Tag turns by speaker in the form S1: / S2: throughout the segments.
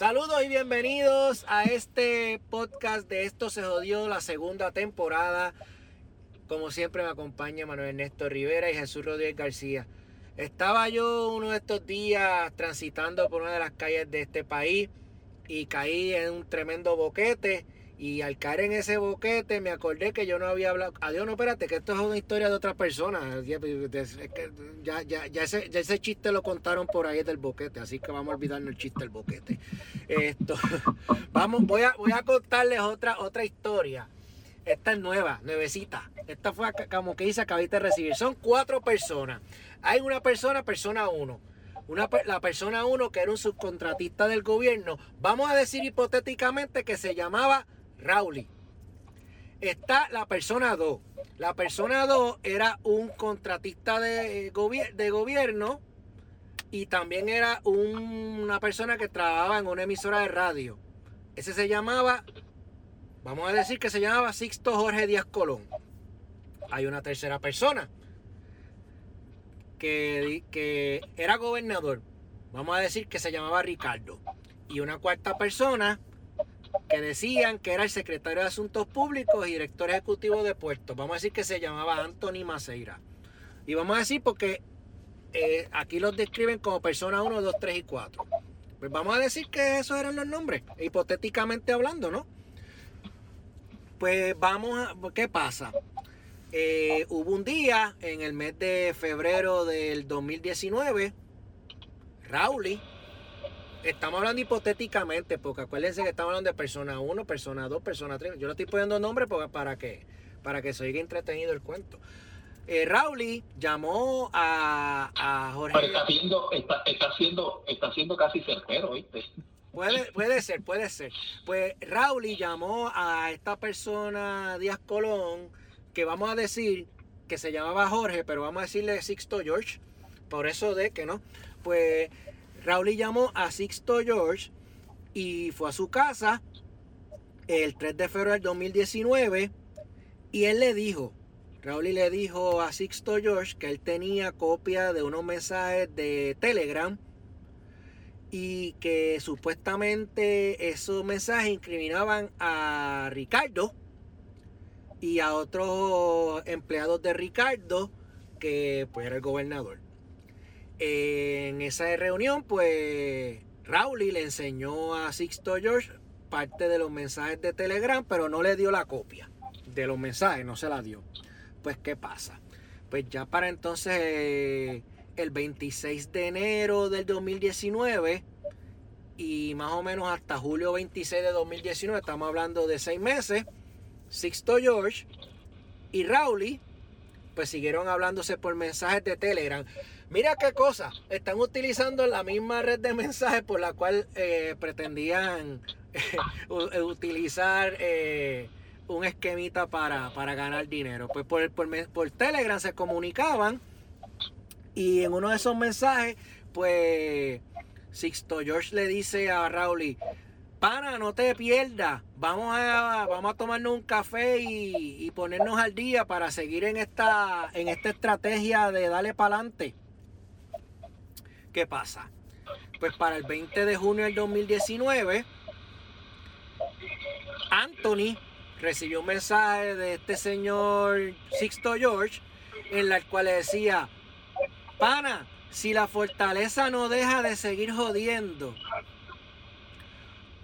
S1: Saludos y bienvenidos a este podcast de Esto se jodió la segunda temporada. Como siempre me acompaña Manuel Ernesto Rivera y Jesús Rodríguez García. Estaba yo uno de estos días transitando por una de las calles de este país y caí en un tremendo boquete y al caer en ese boquete me acordé que yo no había hablado. Adiós, no, espérate, que esto es una historia de otra persona. Ya, ya, ya, ese, ya ese chiste lo contaron por ahí del boquete, así que vamos a olvidarnos el chiste del boquete. Esto, vamos, voy a, voy a contarles otra, otra historia. Esta es nueva, nuevecita. Esta fue como que dice, acabé de recibir. Son cuatro personas. Hay una persona, persona uno. Una, la persona uno que era un subcontratista del gobierno. Vamos a decir hipotéticamente que se llamaba Rauli. Está la persona 2. La persona 2 era un contratista de, eh, de gobierno y también era una persona que trabajaba en una emisora de radio. Ese se llamaba, vamos a decir que se llamaba Sixto Jorge Díaz Colón. Hay una tercera persona que, que era gobernador. Vamos a decir que se llamaba Ricardo. Y una cuarta persona que decían que era el secretario de Asuntos Públicos y director ejecutivo de puertos. Vamos a decir que se llamaba Anthony Maceira. Y vamos a decir porque eh, aquí los describen como persona 1, 2, 3 y 4. Pues vamos a decir que esos eran los nombres, hipotéticamente hablando, ¿no? Pues vamos a... ¿Qué pasa? Eh, hubo un día en el mes de febrero del 2019, Rauli Estamos hablando hipotéticamente, porque acuérdense que estamos hablando de persona 1, persona 2, persona 3. Yo le estoy poniendo nombre para que, para que se oiga entretenido el cuento. Eh, Rauli llamó a, Jorge.
S2: Pero está siendo, está, está siendo, está siendo casi certero, ¿viste?
S1: Puede, puede ser, puede ser. Pues Rauli llamó a esta persona Díaz Colón, que vamos a decir que se llamaba Jorge, pero vamos a decirle Sixto George, por eso de que no. Pues Raúl llamó a Sixto George y fue a su casa el 3 de febrero del 2019 y él le dijo, Raúl le dijo a Sixto George que él tenía copia de unos mensajes de Telegram y que supuestamente esos mensajes incriminaban a Ricardo y a otros empleados de Ricardo que pues era el gobernador. En esa reunión, pues Rowley le enseñó a Sixto George parte de los mensajes de Telegram, pero no le dio la copia de los mensajes, no se la dio. Pues, ¿qué pasa? Pues ya para entonces, el 26 de enero del 2019 y más o menos hasta julio 26 de 2019, estamos hablando de seis meses, Sixto George y Rowley pues siguieron hablándose por mensajes de Telegram. Mira qué cosa, están utilizando la misma red de mensajes por la cual eh, pretendían eh, utilizar eh, un esquemita para, ganar dinero. Pues por, por, Telegram se comunicaban y en uno de esos mensajes, pues Sixto George le dice a Raúl, pana, no te pierdas, vamos a, vamos a tomarnos un café y, y ponernos al día para seguir en esta, en esta estrategia de darle para adelante. ¿Qué pasa? Pues para el 20 de junio del 2019, Anthony recibió un mensaje de este señor Sixto George en el cual le decía, pana, si la fortaleza no deja de seguir jodiendo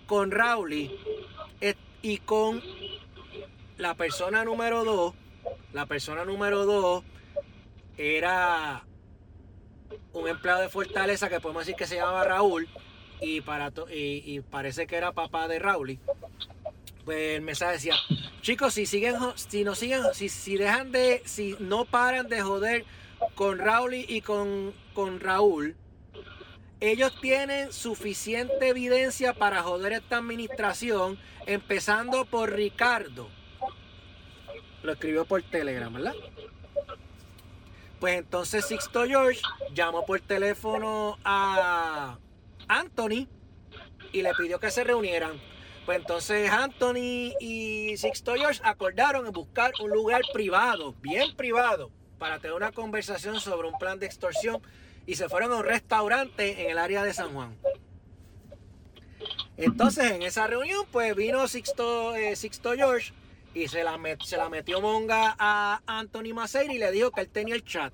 S1: con Rowley y con la persona número 2, la persona número 2 era un empleado de Fortaleza que podemos decir que se llamaba Raúl y, para y, parece que era papá de Raúl. Pues el mensaje decía, chicos, si siguen, si no siguen, si, si dejan de, si no paran de joder con Raúl y con, con Raúl, ellos tienen suficiente evidencia para joder esta administración, empezando por Ricardo. Lo escribió por Telegram, ¿verdad? Pues entonces Sixto George llamó por teléfono a Anthony y le pidió que se reunieran. Pues entonces Anthony y Sixto George acordaron en buscar un lugar privado, bien privado, para tener una conversación sobre un plan de extorsión y se fueron a un restaurante en el área de San Juan. Entonces, en esa reunión, pues vino Sixto, eh, Sixto George y se la, se la metió Monga a Anthony Maceira y le dijo que él tenía el chat,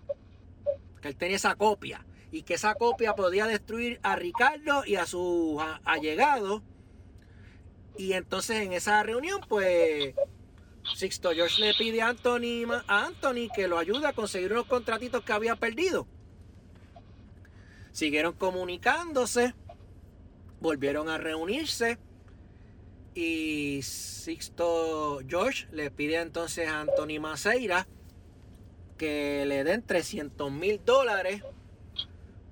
S1: que él tenía esa copia y que esa copia podía destruir a Ricardo y a sus allegados. Y entonces en esa reunión, pues Sixto George le pide a Anthony, a Anthony que lo ayude a conseguir unos contratitos que había perdido. Siguieron comunicándose, volvieron a reunirse y Sixto George le pide entonces a Anthony Maceira que le den 300 mil dólares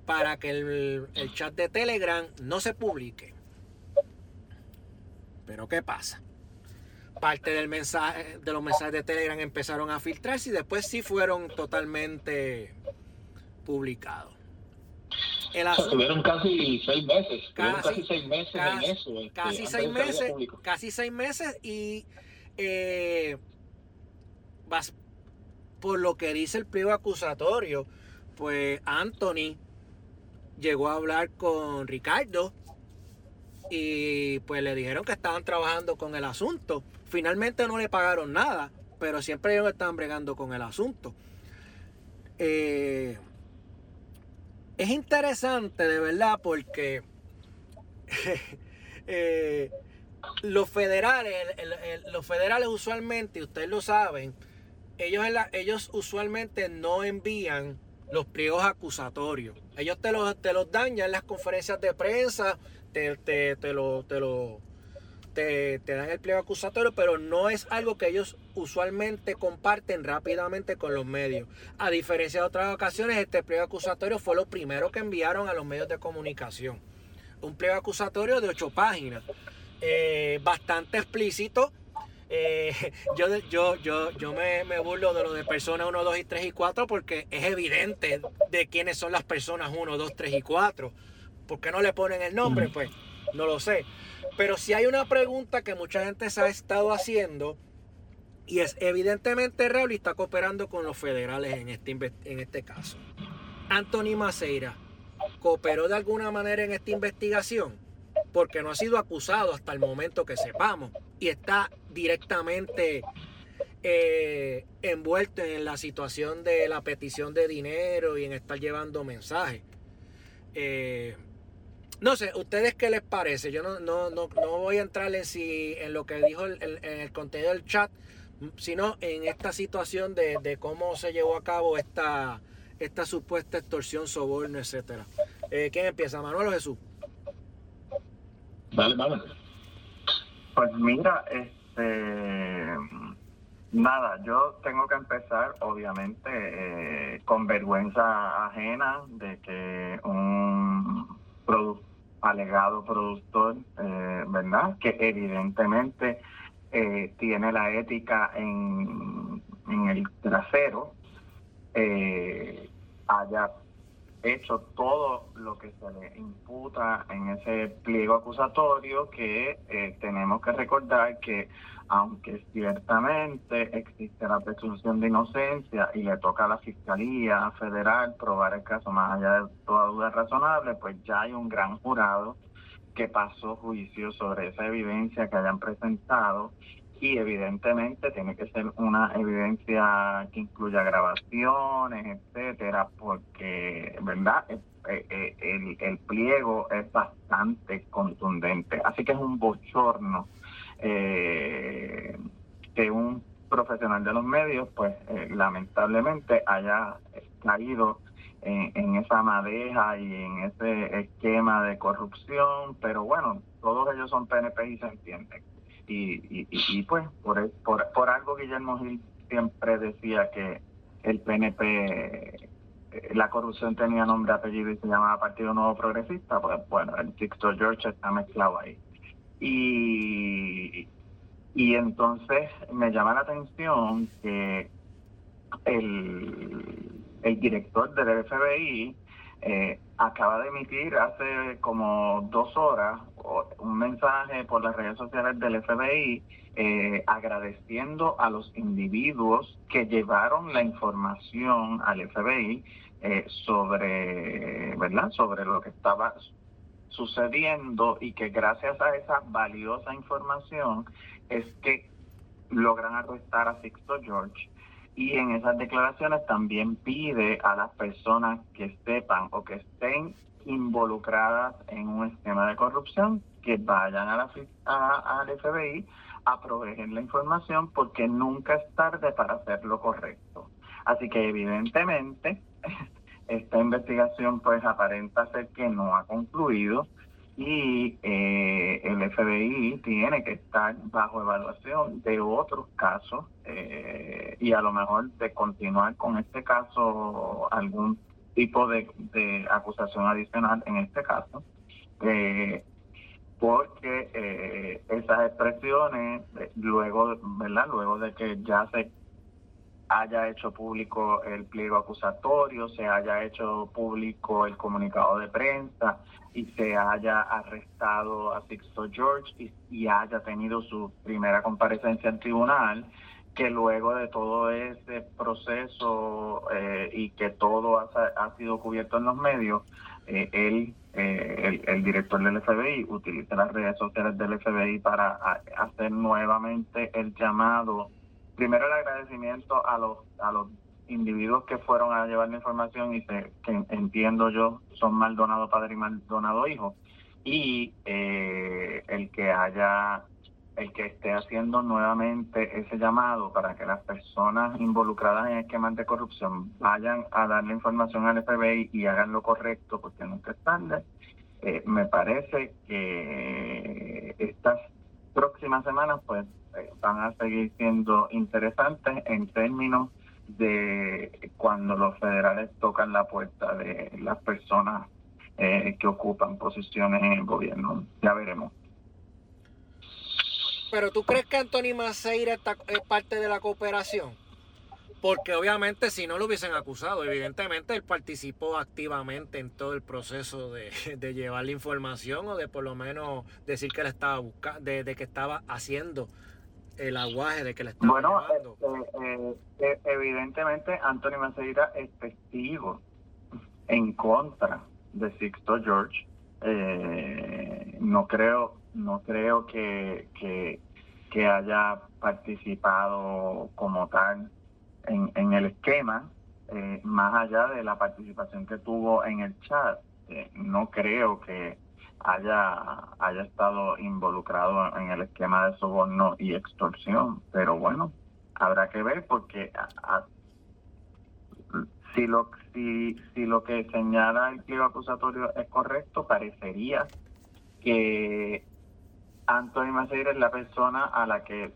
S1: para que el, el, chat de Telegram no se publique. Pero ¿qué pasa? Parte del mensaje, de los mensajes de Telegram empezaron a filtrarse y después sí fueron totalmente publicados.
S2: Tuvieron casi seis meses. Casi, seis meses en eso. Este,
S1: casi seis meses. Casi seis meses y eh, por lo que dice el pliego acusatorio, pues Anthony llegó a hablar con Ricardo y pues le dijeron que estaban trabajando con el asunto. Finalmente no le pagaron nada, pero siempre ellos estaban bregando con el asunto. Eh, es interesante de verdad porque eh, los federales, los federales usualmente, ustedes lo saben, ellos, ellos usualmente no envían los pliegos acusatorios. Ellos te los, te los dan ya en las conferencias de prensa, te, te, te lo, te lo te, dan el pliego acusatorio, pero no es algo que ellos usualmente comparten rápidamente con los medios. A diferencia de otras ocasiones, este pliego acusatorio fue lo primero que enviaron a los medios de comunicación. Un pliego acusatorio de ocho páginas, eh, bastante explícito. Eh, yo yo, yo, yo me, me, burlo de lo de personas 1, 2 y 3 y 4 porque es evidente de quiénes son las personas 1, 2, 3 y 4. ¿Por qué no le ponen el nombre? Pues no lo sé. Pero si hay una pregunta que mucha gente se ha estado haciendo, y es evidentemente Raúl está cooperando con los federales en este, en este caso. Anthony Maceira, ¿cooperó de alguna manera en esta investigación? Porque no ha sido acusado hasta el momento que sepamos y está directamente eh, envuelto en la situación de la petición de dinero y en estar llevando mensajes. Eh, no sé, ¿ustedes qué les parece? Yo no, no, no, no voy a entrar en, si, en lo que dijo el, en el contenido del chat, sino en esta situación de, de, cómo se llevó a cabo esta, esta supuesta extorsión, soborno, etcétera. Eh, ¿Quién empieza? ¿Manuel o Jesús?
S2: Vale, vale.
S3: Pues mira, este nada, yo tengo que empezar, obviamente, eh, con vergüenza ajena de que un producto alegado productor, eh, ¿verdad? Que evidentemente eh, tiene la ética en, en el trasero, eh, haya hecho todo lo que se le imputa en ese pliego acusatorio que tenemos que recordar que aunque ciertamente existe la presunción de inocencia y le toca a la Fiscalía Federal probar el caso más allá de toda duda razonable, pues ya hay un gran jurado que pasó juicio sobre esa evidencia que hayan presentado y evidentemente tiene que ser una evidencia que incluya grabaciones, etcétera, porque, ¿verdad? Eh, eh, el, el pliego es bastante contundente. Así que es un bochorno eh, que un profesional de los medios, pues eh, lamentablemente haya caído en, esa madeja y en ese esquema de corrupción, pero bueno, todos ellos son PNP y se entienden. Y, y, pues por, por, por algo Guillermo Gil siempre decía que el PNP eh, la corrupción tenía nombre, apellido y se llamaba Partido Nuevo Progresista, pues bueno, el Sixto George está mezclado ahí. Y, y entonces me llama la atención que el, el director del FBI eh, acaba de emitir hace como dos horas un mensaje por las redes sociales del FBI eh, agradeciendo a los individuos que llevaron la información al FBI eh, sobre, ¿verdad? Sobre lo que estaba sucediendo y que gracias a esa valiosa información es que logran arrestar a Sixto George y en esas declaraciones también pide a las personas que sepan o que estén involucradas en un esquema de corrupción que vayan a la, al FBI a proveer la información porque nunca es tarde para hacer lo correcto. Así que evidentemente esta investigación pues aparenta ser que no ha concluido y eh, el FBI tiene que estar bajo evaluación de otros casos eh, y a lo mejor de continuar con este caso algún tipo de, acusación adicional en este caso eh, porque esas expresiones luego verdad luego de que ya se haya hecho público el pliego acusatorio, se haya hecho público el comunicado de prensa y se haya arrestado a Sixto George y, haya tenido su primera comparecencia en tribunal, que luego de todo ese proceso eh, y que todo ha, sido cubierto en los medios, eh, él, eh, el, director del FBI, utiliza las redes sociales del FBI para hacer nuevamente el llamado. Primero el agradecimiento a los a los individuos que fueron a llevar la información y que entiendo yo son Maldonado padre y Maldonado hijo. Y eh, el que haya el que esté haciendo nuevamente ese llamado para que las personas involucradas en esquemas de corrupción vayan a darle información al FBI y hagan lo correcto porque nunca es tarde eh, me parece que estas próximas semanas pues eh, van a seguir siendo interesantes en términos de cuando los federales tocan la puerta de las personas eh, que ocupan posiciones en el gobierno. Ya veremos.
S1: Pero tú crees que Anthony Maceira es parte de la cooperación? Porque obviamente si no lo hubiesen acusado, evidentemente él participó activamente en todo el proceso de, llevar la información o de por lo menos decir que él estaba buscando, de que estaba haciendo el aguaje de que le están
S3: Bueno, este, eh, eh, evidentemente Anthony Maceira es testigo en contra de Sixto George. Eh, no creo, no creo que, que, haya participado como tal en, en el esquema, más allá de la participación que tuvo en el chat. no creo que haya, haya estado involucrado en el esquema de soborno y extorsión. Pero bueno, habrá que ver porque si lo si, si lo que señala el pliego acusatorio es correcto, parecería que Anthony Maceira es la persona a la que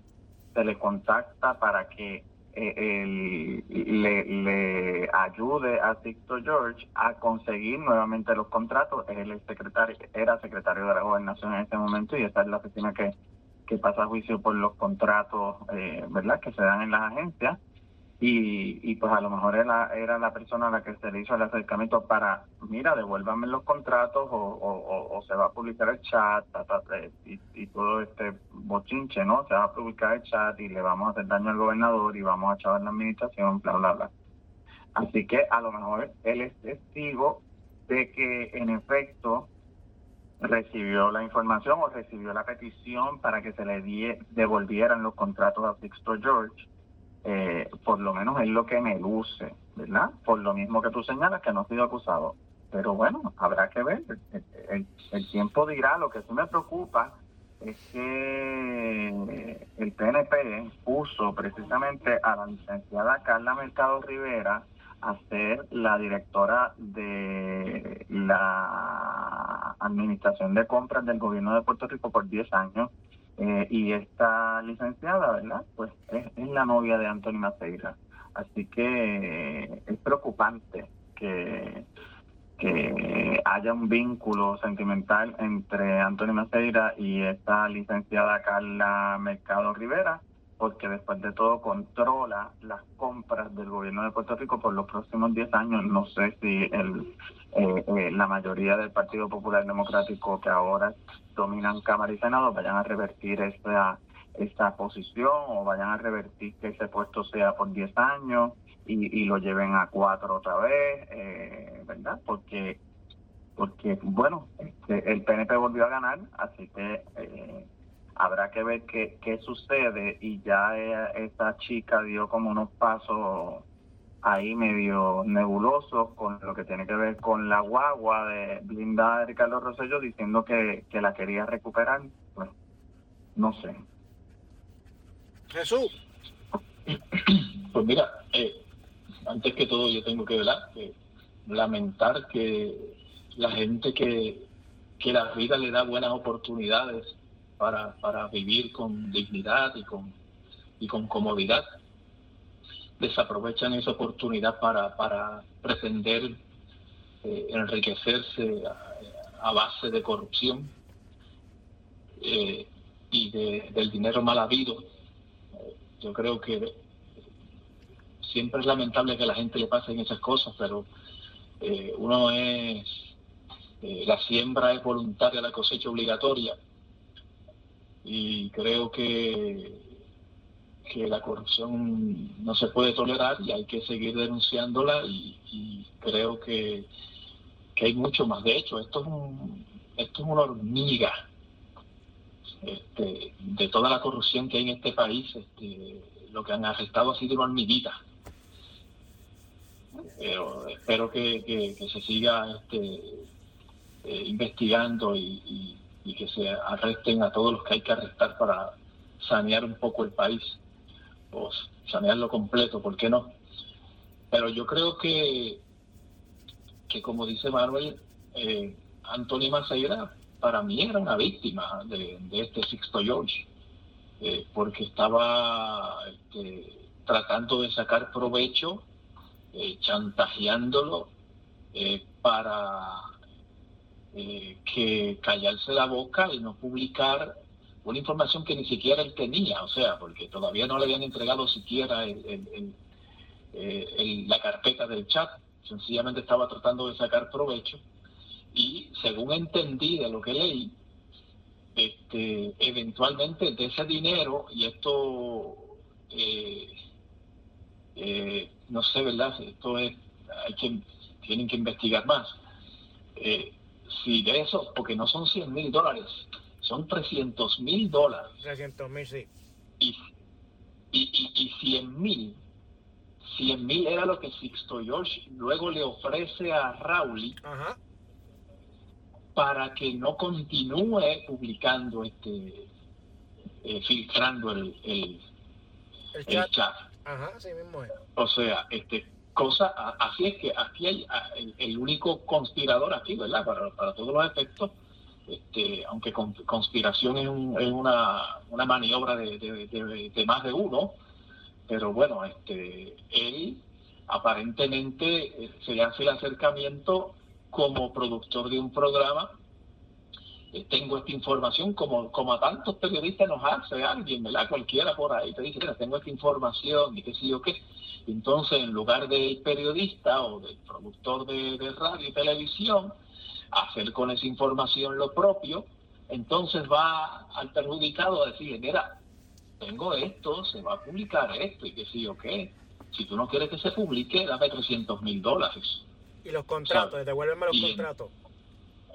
S3: se le contacta para que eh, le, ayude a Sixto George a conseguir nuevamente los contratos. Él secretario, era secretario de la gobernación en ese momento y esta es la oficina que, que pasa a juicio por los contratos eh, verdad que se dan en las agencias y, y pues a lo mejor era, era la persona a la que se le hizo el acercamiento para, mira, devuélvame los contratos o, o, se va a publicar el chat y, y, todo este bochinche, ¿no? Se va a publicar el chat y le vamos a hacer daño al gobernador y vamos a echar la administración, bla, bla, bla. Así que a lo mejor él es testigo de que en efecto recibió la información o recibió la petición para que se le die, devolvieran los contratos a Sixto George eh, por lo menos es lo que me luce, ¿verdad? Por lo mismo que tú señalas, que no ha sido acusado. Pero bueno, habrá que ver. El, tiempo dirá. Lo que sí me preocupa es que el PNP puso precisamente a la licenciada Carla Mercado Rivera a ser la directora de la Administración de Compras del Gobierno de Puerto Rico por 10 años eh, y esta licenciada, ¿verdad? Pues es, la novia de Anthony Maceira. Así que es preocupante que, que haya un vínculo sentimental entre Anthony Maceira y esta licenciada Carla Mercado Rivera, porque después de todo controla las compras del gobierno de Puerto Rico por los próximos 10 años. No sé si el, eh, eh, la mayoría del Partido Popular Democrático que ahora dominan Cámara y Senado vayan a revertir esta, esta posición o vayan a revertir que ese puesto sea por 10 años y, y lo lleven a cuatro otra vez, eh, ¿verdad? Porque porque bueno, este, el PNP volvió a ganar, así que eh, habrá que ver qué, qué sucede y ya esta chica dio como unos pasos ahí medio nebulosos con lo que tiene que ver con la guagua de blindada de Ricardo Rosello diciendo que, que la quería recuperar. No sé.
S1: Jesús.
S2: Pues mira, eh, antes que todo yo tengo que, que lamentar que la gente que, que la vida le da buenas oportunidades para, para vivir con dignidad y con, y con comodidad, desaprovechan esa oportunidad para, para pretender eh, enriquecerse a, base de corrupción eh, y de, del dinero mal habido. Yo creo que siempre es lamentable que a la gente le pasen esas cosas, pero eh, uno es, la siembra es voluntaria, la cosecha obligatoria, y creo que que la corrupción no se puede tolerar y hay que seguir denunciándola y, creo que, hay mucho más. De hecho, esto es, un, esto es una hormiga este, de toda la corrupción que hay en este país. Este, lo que han arrestado ha sido una hormiguita. Pero espero que, se siga este, eh, investigando y que se arresten a todos los que hay que arrestar para sanear un poco el país sanearlo completo, ¿por qué no? Pero yo creo que, que como dice Manuel, eh, Anthony Maceira para mí era una víctima de, este Sixto George, eh, porque estaba este, tratando de sacar provecho, eh, chantajeándolo eh, que callarse la boca y no publicar una información que ni siquiera él tenía, o sea, porque todavía no le habían entregado siquiera eh, la carpeta del chat, sencillamente estaba tratando de sacar provecho y según entendí de lo que leí, este, eventualmente de ese dinero, y esto, eh, eh, no sé, ¿verdad? Esto es, hay que, tienen que investigar más. Si de eso, porque no son 100 mil dólares, son 300 mil dólares.
S1: 300 mil, sí.
S2: Y, y, y, 100 mil, 100 mil era lo que Sixto George luego le ofrece a Rauli para que no continúe publicando, este eh, filtrando el, el, chat.
S1: Ajá, sí mismo es.
S2: O sea, este cosa, así es que aquí hay el, único conspirador aquí, ¿verdad? Para, para todos los efectos este, aunque conspiración es, una, maniobra de, más de uno, pero bueno, este, él aparentemente eh, se hace el acercamiento como productor de un programa. Tengo esta información, como, como a tantos periodistas nos hace alguien, ¿verdad? Cualquiera por ahí te dice, mira, tengo esta información y qué sé yo qué. Entonces, en lugar del periodista o del productor de radio y televisión, hacer con esa información lo propio, entonces va al perjudicado a decirle, mira, tengo esto, se va a publicar esto y que sí o qué. Si tú no quieres que se publique, dame 300 mil dólares.
S1: Y los contratos, devuélveme los contratos.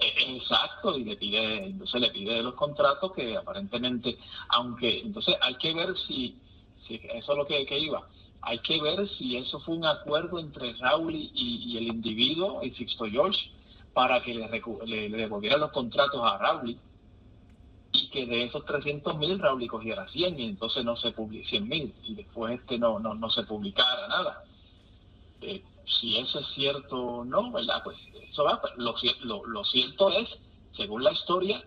S2: Exacto, y le pide, entonces le pide los contratos que aparentemente, aunque, entonces hay que ver si, si eso es lo que, iba, hay que ver si eso fue un acuerdo entre Raúl y, y el individuo, y Sixto George, para que le, le, devolvieran los contratos a Raúl y que de esos 300 mil Raúl cogiera 100 y entonces no se publique 100 mil y después este no, no, no se publicara nada. Eh, si eso es cierto o no, ¿verdad? Pues eso va. Pues, lo, lo, lo, cierto es, según la historia,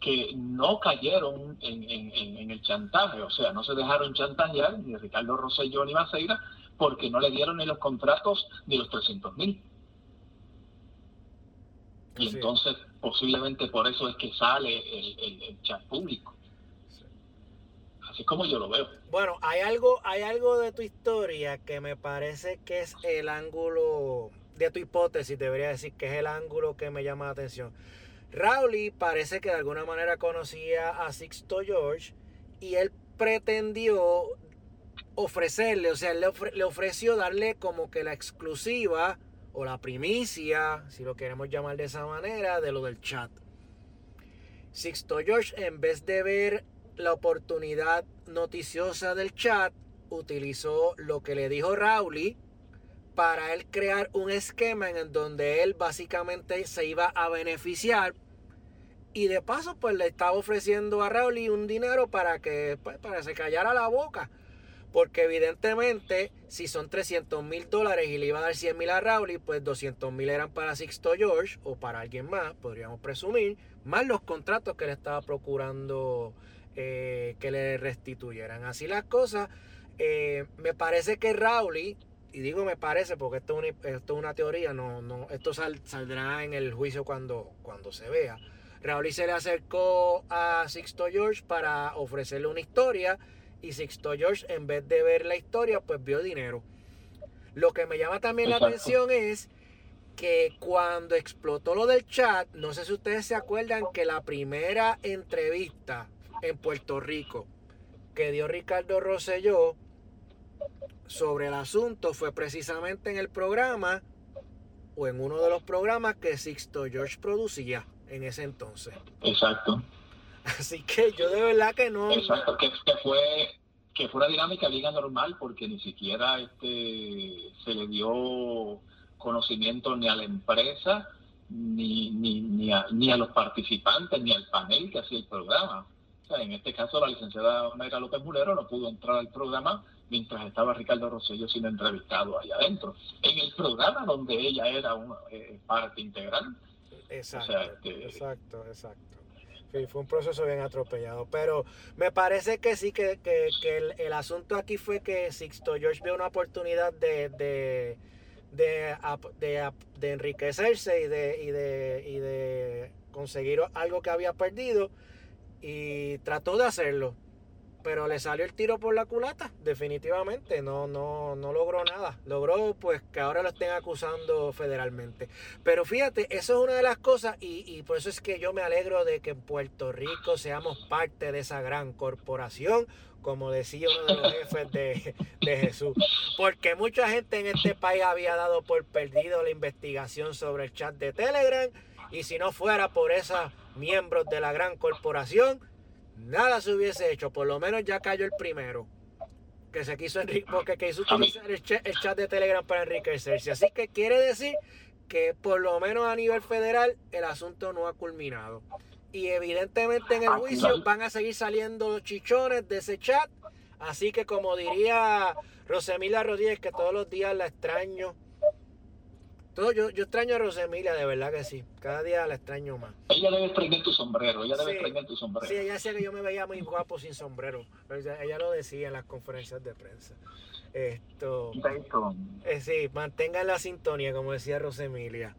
S2: que no cayeron en, en, en, el chantaje, o sea, no se dejaron chantajear ni Ricardo Rosselló ni Maceira porque no le dieron ni los contratos ni los 300 mil. Y entonces posiblemente por eso es que sale el, chat público. Así como yo lo veo.
S1: Bueno, hay algo, hay algo de tu historia que me parece que es el ángulo de tu hipótesis, debería decir que es el ángulo que me llama la atención. Rowley parece que de alguna manera conocía a Sixto George y él pretendió ofrecerle, o sea, le, le ofreció darle como que la exclusiva o la primicia, si lo queremos llamar de esa manera, de lo del chat. Sixto George, en vez de ver la oportunidad noticiosa del chat, utilizó lo que le dijo Rowley para él crear un esquema en donde él básicamente se iba a beneficiar. Y de paso pues le estaba ofreciendo a Rowley un dinero para que pues, para se callara la boca. Porque evidentemente si son 300 mil dólares y le iba a dar 100 mil a Rowley pues 200 mil eran para Sixto George o para alguien más podríamos presumir más los contratos que le estaba procurando eh, que le restituyeran así las cosas eh, me parece que Rowley y digo me parece porque esto es una, esto es una teoría, no, no, esto saldrá en el juicio cuando, cuando se vea. Raúl se le acercó a Sixto George para ofrecerle una historia y Sixto George en vez de ver la historia pues vio dinero. Lo que me llama también la atención es que cuando explotó lo del chat, no sé si ustedes se acuerdan que la primera entrevista en Puerto Rico que dio Ricardo Rosselló sobre el asunto fue precisamente en el programa o en uno de los programas que Sixto George producía en ese entonces.
S2: Exacto.
S1: Así que yo de verdad que no.
S2: Exacto, que, fue que fue una dinámica liga normal porque ni siquiera este se le dio conocimiento ni a la empresa ni, ni, ni, a, ni a los participantes ni al panel que hacía el programa. En este caso la licenciada Mayra López Mulero no pudo entrar al programa mientras estaba Ricardo Rosselló siendo entrevistado allá adentro, en el programa donde ella era una eh, parte integral.
S1: Exacto, este, exacto, exacto. Sí, fue un proceso bien atropellado, pero me parece que sí, que, que, el, asunto aquí fue que Sixto George vio una oportunidad de, de, de, de, enriquecerse y de, y, de, y de conseguir algo que había perdido y trató de hacerlo pero le salió el tiro por la culata, definitivamente, no, no, no logró nada, logró pues que ahora lo estén acusando federalmente. Pero fíjate, eso es una de las cosas y, y por eso es que yo me alegro de que en Puerto Rico seamos parte de esa gran corporación, como decía uno de los jefes de, de, Jesús. Porque mucha gente en este país había dado por perdido la investigación sobre el chat de Telegram. Y si no fuera por esos miembros de la gran corporación, nada se hubiese hecho. Por lo menos ya cayó el primero. Que se quiso porque quiso utilizar el chat, de Telegram para enriquecerse. Así que quiere decir que por lo menos a nivel federal el asunto no ha culminado. Y evidentemente en el juicio van a seguir saliendo los chichones de ese chat. Así que como diría Rosemila Rodríguez, que todos los días la extraño yo, yo extraño a Rosemilia, de verdad que sí. Cada día la extraño más.
S2: Ella debe prender tu sombrero, ella debe prender tu sombrero.
S1: Sí, ella decía que yo me veía muy guapo sin sombrero. Ella, lo decía en las conferencias de prensa. Esto. Eh, sí, mantengan la sintonía, como decía Rosemilia.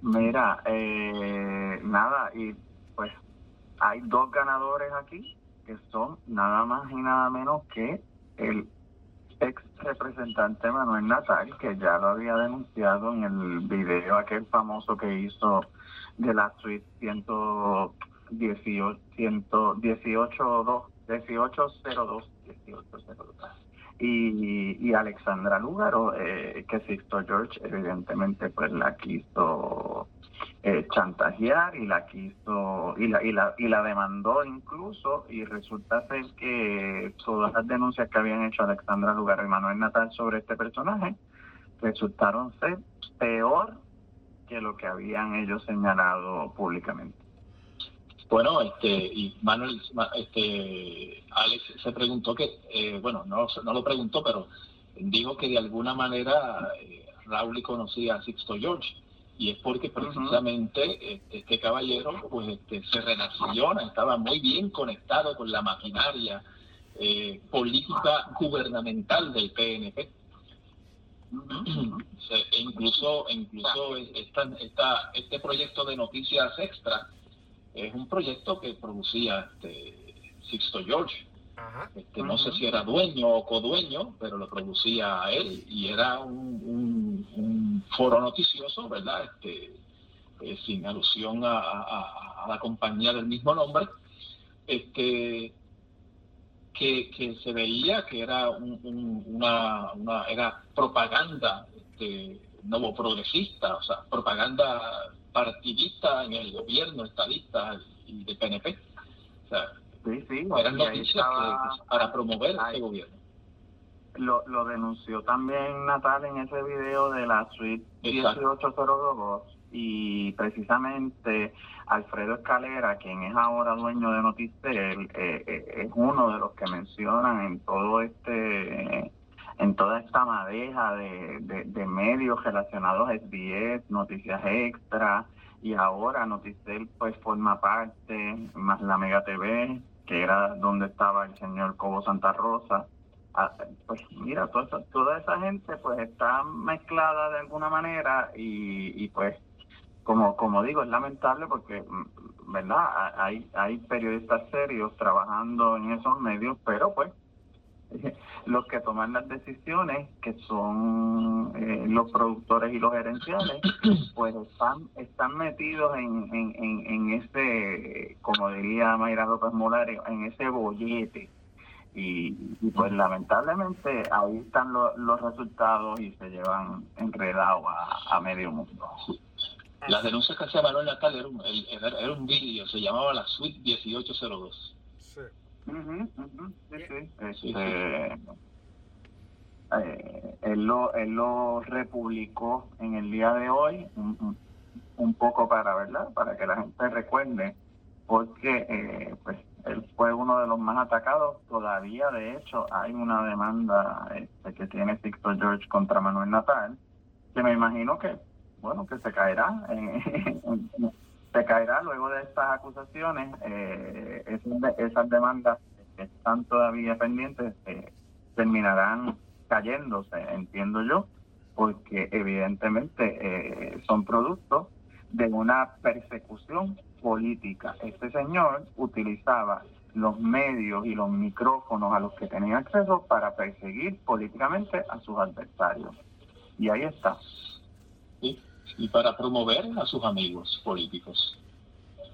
S3: Mira, eh, nada, y pues hay dos ganadores aquí que son nada más y nada menos que el ex representante Manuel Natal, que ya lo había denunciado en el video aquel famoso que hizo de la suite 118, 118, 1802, 1802, 1802. Y, y Alexandra Lugaro, eh, que Sixto George evidentemente pues la quiso eh, chantajear y la quiso y la, y la y la demandó incluso y resulta ser que todas las denuncias que habían hecho Alexandra Lugar y Manuel Natal sobre este personaje resultaron ser peor que lo que habían ellos señalado públicamente.
S2: Bueno, este, y Manuel, este, Alex se preguntó que, eh, bueno, no, no lo preguntó, pero dijo que de alguna manera eh, Raúl conocía a Sixto George y es porque precisamente este, este, caballero pues este, se relaciona, estaba muy bien conectado con la maquinaria eh, política gubernamental del PNP. incluso incluso esta, esta, este proyecto de noticias extra es un proyecto que producía este Sixto George no sé si era dueño o codueño, pero lo producía él y era un, un, foro noticioso, ¿verdad? Este, eh, sin alusión a, la compañía del mismo nombre, este, que, se veía que era una, una era propaganda este, nuevo progresista, o sea, propaganda partidista en el gobierno, estadista y de PNP.
S3: Sí, sí,
S2: eran noticias para promover ese gobierno.
S3: Lo, lo denunció también Natal en ese video de la suite 1802 y precisamente Alfredo Escalera, quien es ahora dueño de Noticel, eh, eh, es uno de los que mencionan en todo este en toda esta madeja de, de, medios relacionados a SBS, Noticias Extra, y ahora Noticel pues forma parte, más la Mega TV, que era donde estaba el señor Cobo Santa Rosa. Ah, pues mira, toda, toda esa gente pues está mezclada de alguna manera y, y pues como como digo, es lamentable porque, mm, ¿verdad? Hay, hay periodistas serios trabajando en esos medios, pero pues los que toman las decisiones, que son eh, los productores y los gerenciales, pues están están metidos en, en, en, ese, como diría Mayra López Molares, en ese bollete. Y, pues lamentablemente ahí están los resultados y se llevan enredados a, medio mundo.
S2: Las denuncias que hacía Manuel Natal era un, era, era un vídeo, se llamaba la Suite 1802. Sí.
S3: Este, eh, él, lo, él lo republicó en el día de hoy, un, un, poco para, ¿verdad? Para que la gente recuerde, porque eh, pues él fue uno de los más atacados. Todavía, de hecho, hay una demanda este, que tiene Sixto George contra Manuel Natal, que me imagino que, bueno, que se caerá en, caerá luego de estas acusaciones, eh, esas, demandas que están todavía pendientes eh, terminarán cayéndose, entiendo yo, porque evidentemente eh, son productos de una persecución política. Este señor utilizaba los medios y los micrófonos a los que tenía acceso para perseguir políticamente a sus adversarios. Y ahí está
S2: y para promover a sus amigos políticos.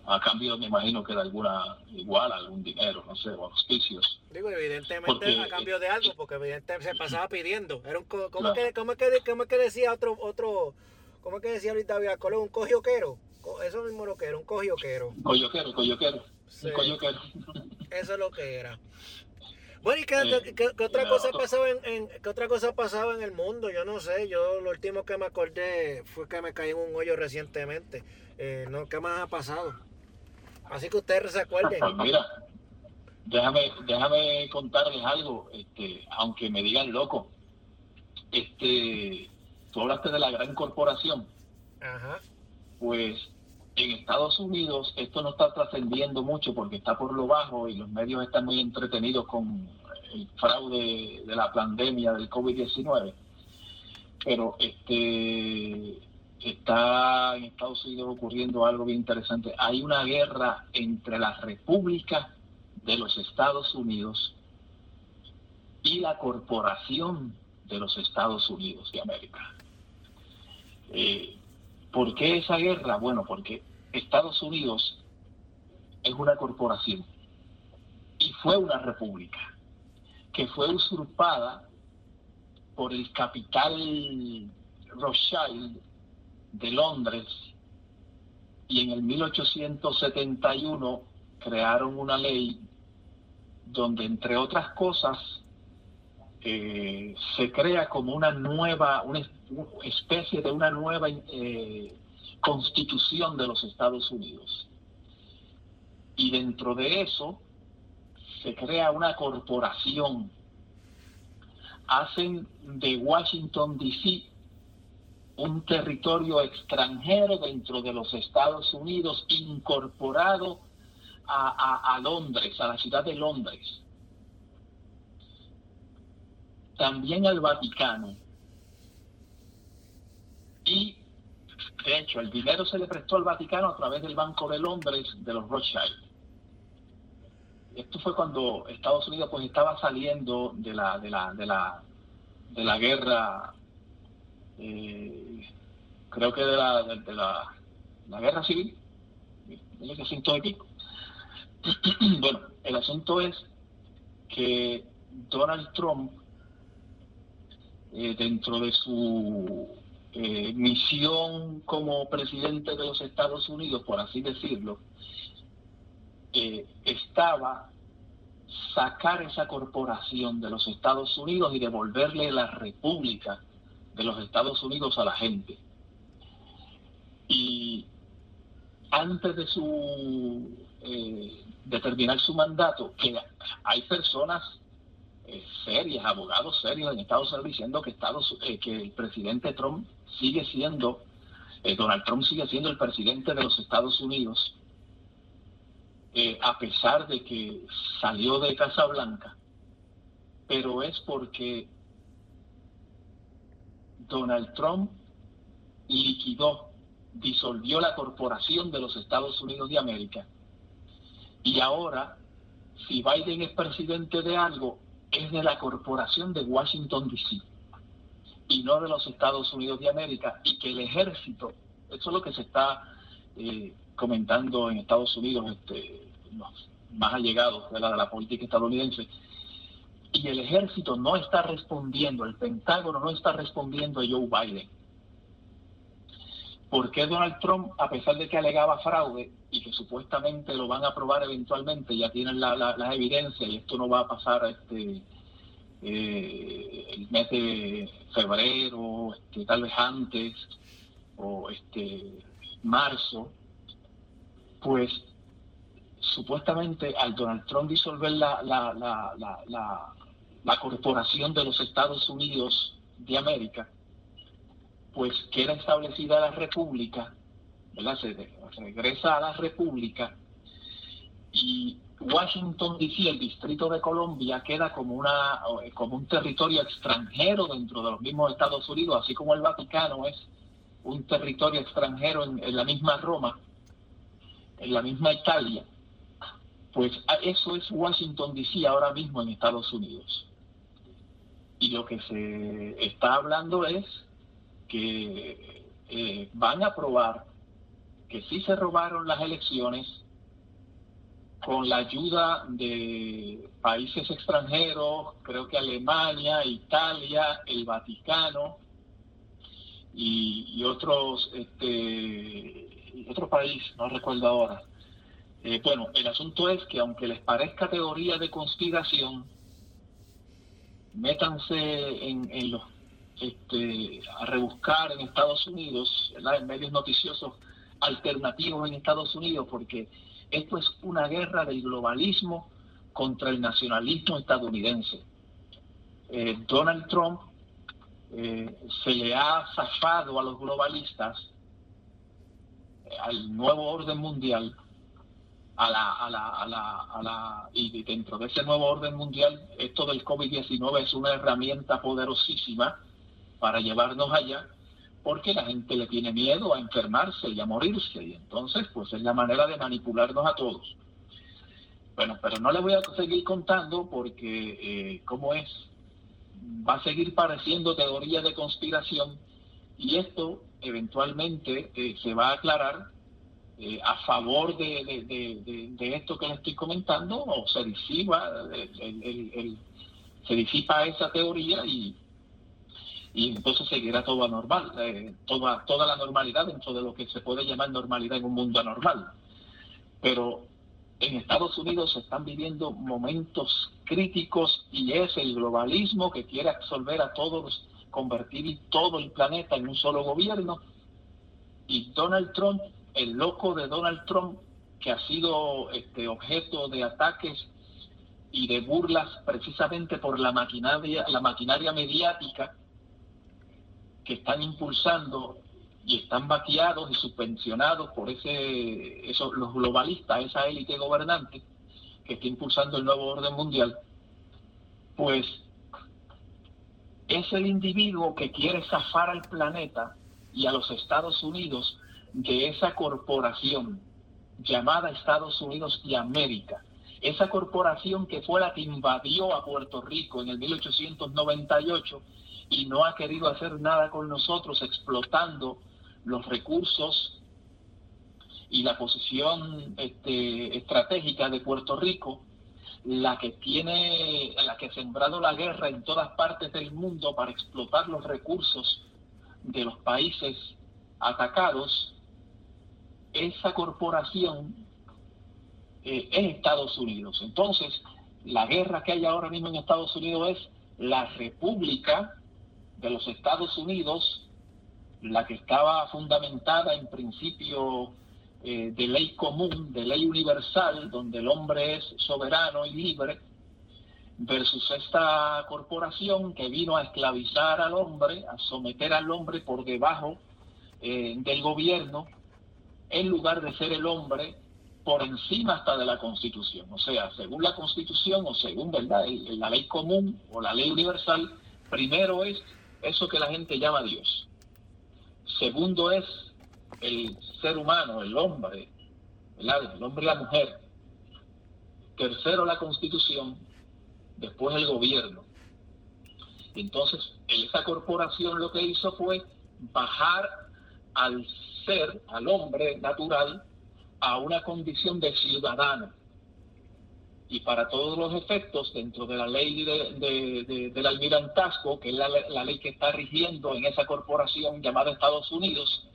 S2: A cambio, me imagino que de alguna igual, algún dinero, no sé, o auspicios.
S1: Digo, evidentemente a cambio de algo, porque evidentemente se pasaba pidiendo. Era un, ¿cómo, que, cómo, que, cómo que decía otro, otro, cómo que decía ahorita Villalcolo? Un cogioquero. Eso mismo lo que era, un cogioquero.
S2: Coyoquero, coyoquero. Sí. coyoquero.
S1: Eso es lo que era. Bueno, ¿y qué, otra cosa pasaba en, qué otra cosa pasaba en el mundo? Yo no sé, yo lo último que me acordé fue que me caí en un hoyo recientemente. Eh, no, ¿Qué más ha pasado? Así que ustedes se acuerden.
S2: Pues mira, déjame, déjame contarles algo, este, aunque me digan loco. Este, tú hablaste de la gran corporación. Ajá. Pues en Estados Unidos esto no está trascendiendo mucho porque está por lo bajo y los medios están muy entretenidos con el fraude de la pandemia del COVID-19. Pero este está en Estados Unidos ocurriendo algo bien interesante. Hay una guerra entre la República de los Estados Unidos y la Corporación de los Estados Unidos de América. Eh, ¿Por qué esa guerra? Bueno, porque Estados Unidos es una corporación y fue una república que fue usurpada por el capital Rothschild de Londres y en el 1871 crearon una ley donde entre otras cosas eh, se crea como una nueva, una especie de una nueva eh, constitución de los Estados Unidos. Y dentro de eso se crea una corporación. Hacen de Washington, D.C. un territorio extranjero dentro de los Estados Unidos incorporado a, a Londres, a la ciudad de Londres. También al Vaticano. Y de hecho, el dinero se le prestó al Vaticano a través del Banco de Londres de los Rothschild. Esto fue cuando Estados Unidos pues estaba saliendo de la de la de la de la guerra, eh, creo que de la de, la, la, guerra civil, el asunto de pico. bueno, el asunto es que Donald Trump, eh, dentro de su eh, misión como presidente de los Estados Unidos, por así decirlo, estaba sacar esa corporación de los Estados Unidos y devolverle la república de los Estados Unidos a la gente. Y antes de su eh, terminar su mandato, que hay personas eh, serias, abogados serios en Estados Unidos diciendo que Estados eh, que el presidente Trump sigue siendo Donald Trump sigue siendo el presidente de los Estados Unidos a pesar de que salió de Casa Blanca, pero es porque Donald Trump liquidó, disolvió la corporación de los Estados Unidos de América. Y ahora, si Biden es presidente de algo, es de la corporación de Washington, D.C. y no de los Estados Unidos de América. Y que el ejército, eso es lo que se está eh, comentando en Estados Unidos, este, más allegados de la, de la política estadounidense, y el ejército no está respondiendo, el Pentágono no está respondiendo a Joe Biden. ¿Por qué Donald Trump, a pesar de que alegaba fraude y que supuestamente lo van a aprobar eventualmente, ya tienen las la, evidencias y esto no va a pasar este eh, el mes de febrero, este, tal vez antes, o este marzo, pues supuestamente al Donald Trump disolver la, la, la, la corporación de los Estados Unidos de América, pues queda establecida la República. Se, regresa a la República y Washington DC, el Distrito de Colombia, queda como, una, como un territorio extranjero dentro de los mismos Estados Unidos, así como el Vaticano es un territorio extranjero en la misma Roma, en la misma Italia. Pues eso es Washington DC ahora mismo en Estados Unidos. Y lo que se está hablando es que eh, van a probar que sí se robaron las elecciones con la ayuda de países extranjeros, creo que Alemania, Italia, el Vaticano y, otros, este, otro país, no recuerdo ahora. Eh, bueno, el asunto es que aunque les parezca teoría de conspiración, métanse en, los este, a rebuscar en Estados Unidos, en medios noticiosos alternativos en Estados Unidos, porque esto es una guerra del globalismo contra el nacionalismo estadounidense. Eh, Donald Trump eh, se le ha zafado a los globalistas, al nuevo orden mundial, a la, a la, a la, a la, y dentro de ese nuevo orden mundial, esto del COVID-19 es una herramienta poderosísima para llevarnos allá, porque la gente le tiene miedo a enfermarse y a morirse, y entonces pues es la manera de manipularnos a todos. Bueno, pero no le voy a seguir contando porque, eh, como es, va a seguir pareciendo teoría de conspiración y esto eventualmente eh, se va a aclarar eh, a favor de, esto que le estoy comentando o se disipa, se disipa esa teoría y, y entonces seguirá todo anormal, eh, toda, toda la normalidad dentro de lo que se puede llamar normalidad en un mundo anormal. Pero en Estados Unidos se están viviendo momentos críticos y es el globalismo que quiere absorber a todos, convertir todo el planeta en un solo gobierno. Y Donald Trump el loco de Donald Trump, que ha sido este, objeto de ataques y de burlas precisamente por la maquinaria, la maquinaria mediática que están impulsando y están vaqueados y subvencionados por ese, esos, los globalistas, esa élite gobernante que está impulsando el nuevo orden mundial, pues es el individuo que quiere zafar al planeta y a los Estados Unidos de esa corporación llamada Estados Unidos y América. Esa corporación que fue la que invadió a Puerto Rico en el 1898 y no ha querido hacer nada con nosotros explotando los recursos y la posición este, estratégica de Puerto Rico, la que tiene, la que ha sembrado la guerra en todas partes del mundo para explotar los recursos de los países atacados, esa corporación eh, es Estados Unidos. Entonces, la guerra que hay ahora mismo en Estados Unidos es la República de los Estados Unidos, la que estaba fundamentada en principio eh, de ley común, de ley universal, donde el hombre es soberano y libre, versus esta corporación que vino a esclavizar al hombre, a someter al hombre por debajo eh, del gobierno, en lugar de ser el hombre por encima hasta de la Constitución. O sea, según la Constitución o según ¿verdad? la ley común o la ley universal, primero es eso que la gente llama Dios. Segundo es el ser humano, el hombre, el hombre y la mujer. Tercero la Constitución, después el gobierno. Entonces, esa corporación lo que hizo fue bajar al ser, al hombre natural, a una condición de ciudadano. Y para todos los efectos, dentro de la ley de, del almirantazgo, que es la, la ley que está rigiendo en esa corporación llamada Estados Unidos,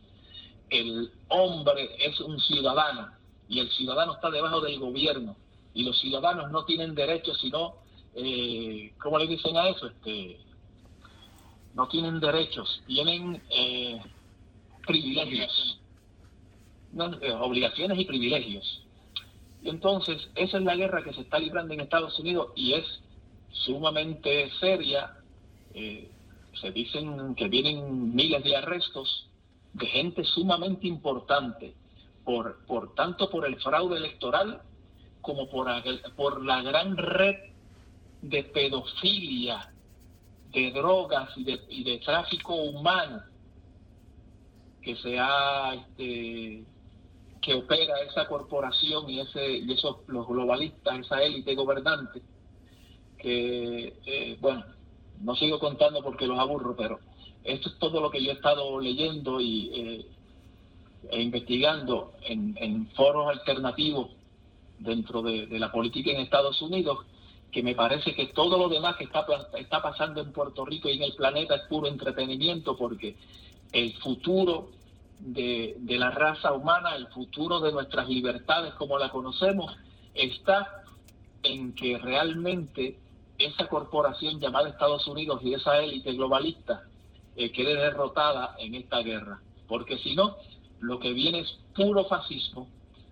S2: el hombre es un ciudadano y el ciudadano está debajo del gobierno y los ciudadanos no tienen derechos sino, eh, ¿cómo le dicen a eso? Este, no tienen derechos, tienen eh, privilegios. Eh, obligaciones y privilegios. Y entonces, esa es la guerra que se está librando en Estados Unidos y es sumamente seria. Eh, se dicen que vienen miles de arrestos de gente sumamente importante, por, por tanto por el fraude electoral como por, por la gran red de pedofilia, de drogas y de, y de tráfico humano que se ha este, que opera esa corporación y ese y esos los globalistas, esa élite gobernante, que eh, bueno, no sigo contando porque los aburro, pero esto es todo lo que yo he estado leyendo y eh, e investigando en, foros alternativos dentro de, la política en Estados Unidos, que me parece que todo lo demás que está, está pasando en Puerto Rico y en el planeta es puro entretenimiento, porque el futuro de, la raza humana, el futuro de nuestras libertades como la conocemos, está en que realmente esa corporación llamada Estados Unidos y esa élite globalista eh, quede derrotada en esta guerra. Porque si no, lo que viene es puro fascismo